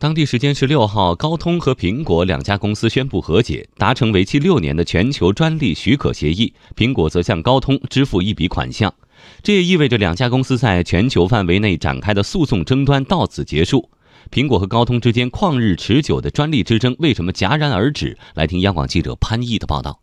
当地时间十六号，高通和苹果两家公司宣布和解，达成为期六年的全球专利许可协议。苹果则向高通支付一笔款项，这也意味着两家公司在全球范围内展开的诉讼争端到此结束。苹果和高通之间旷日持久的专利之争为什么戛然而止？来听央广记者潘毅的报道。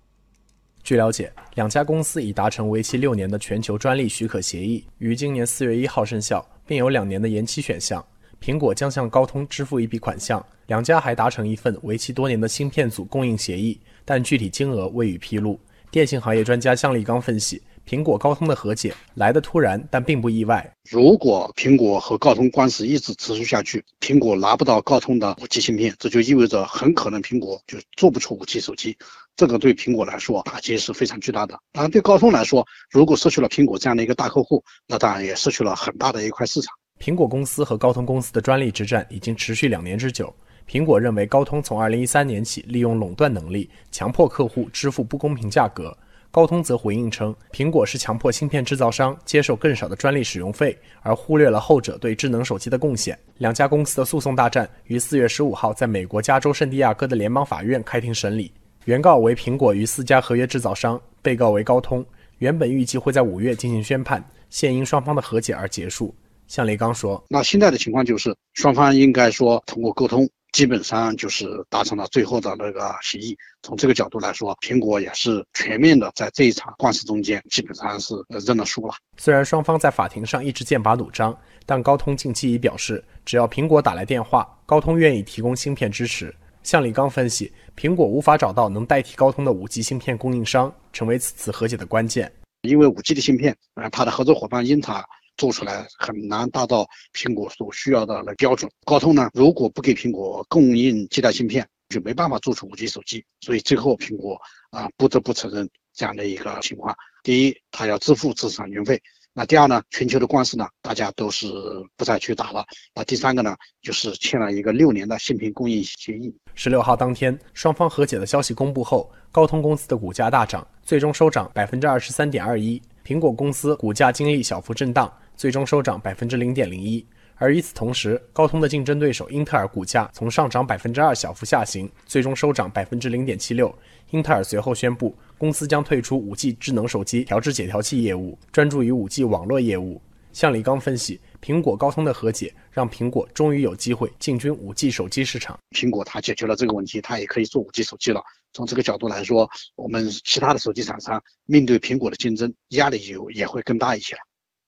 据了解，两家公司已达成为期六年的全球专利许可协议，于今年四月一号生效，并有两年的延期选项。苹果将向高通支付一笔款项，两家还达成一份为期多年的芯片组供应协议，但具体金额未予披露。电信行业专家向立刚分析，苹果高通的和解来得突然，但并不意外。如果苹果和高通官司一直持续下去，苹果拿不到高通的五 G 芯片，这就意味着很可能苹果就做不出五 G 手机。这个对苹果来说打击是非常巨大的。当然，对高通来说，如果失去了苹果这样的一个大客户，那当然也失去了很大的一块市场。苹果公司和高通公司的专利之战已经持续两年之久。苹果认为高通从2013年起利用垄断能力强迫客户支付不公平价格，高通则回应称，苹果是强迫芯片制造商接受更少的专利使用费，而忽略了后者对智能手机的贡献。两家公司的诉讼大战于4月15号在美国加州圣地亚哥的联邦法院开庭审理，原告为苹果与四家合约制造商，被告为高通。原本预计会在五月进行宣判，现因双方的和解而结束。向雷刚说：“那现在的情况就是，双方应该说通过沟通，基本上就是达成了最后的那个协议。从这个角度来说，苹果也是全面的在这一场官司中间，基本上是认了输了。虽然双方在法庭上一直剑拔弩张，但高通近期已表示，只要苹果打来电话，高通愿意提供芯片支持。向立刚分析，苹果无法找到能代替高通的五 G 芯片供应商，成为此次和解的关键。因为五 G 的芯片，呃，它的合作伙伴英特尔。”做出来很难达到苹果所需要的那标准。高通呢，如果不给苹果供应替代芯片，就没办法做出五 G 手机。所以最后苹果啊不得不承认这样的一个情况：第一，它要支付知识产权费；那第二呢，全球的官司呢，大家都是不再去打了；那第三个呢，就是签了一个六年的芯片供应协议。十六号当天，双方和解的消息公布后，高通公司的股价大涨，最终收涨百分之二十三点二一；苹果公司股价经历小幅震荡。最终收涨百分之零点零一，而与此同时，高通的竞争对手英特尔股价从上涨百分之二小幅下行，最终收涨百分之零点七六。英特尔随后宣布，公司将退出 5G 智能手机调制解调器业务，专注于 5G 网络业务。向李刚分析，苹果高通的和解让苹果终于有机会进军 5G 手机市场。苹果它解决了这个问题，它也可以做 5G 手机了。从这个角度来说，我们其他的手机厂商面对苹果的竞争压力就也会更大一些了。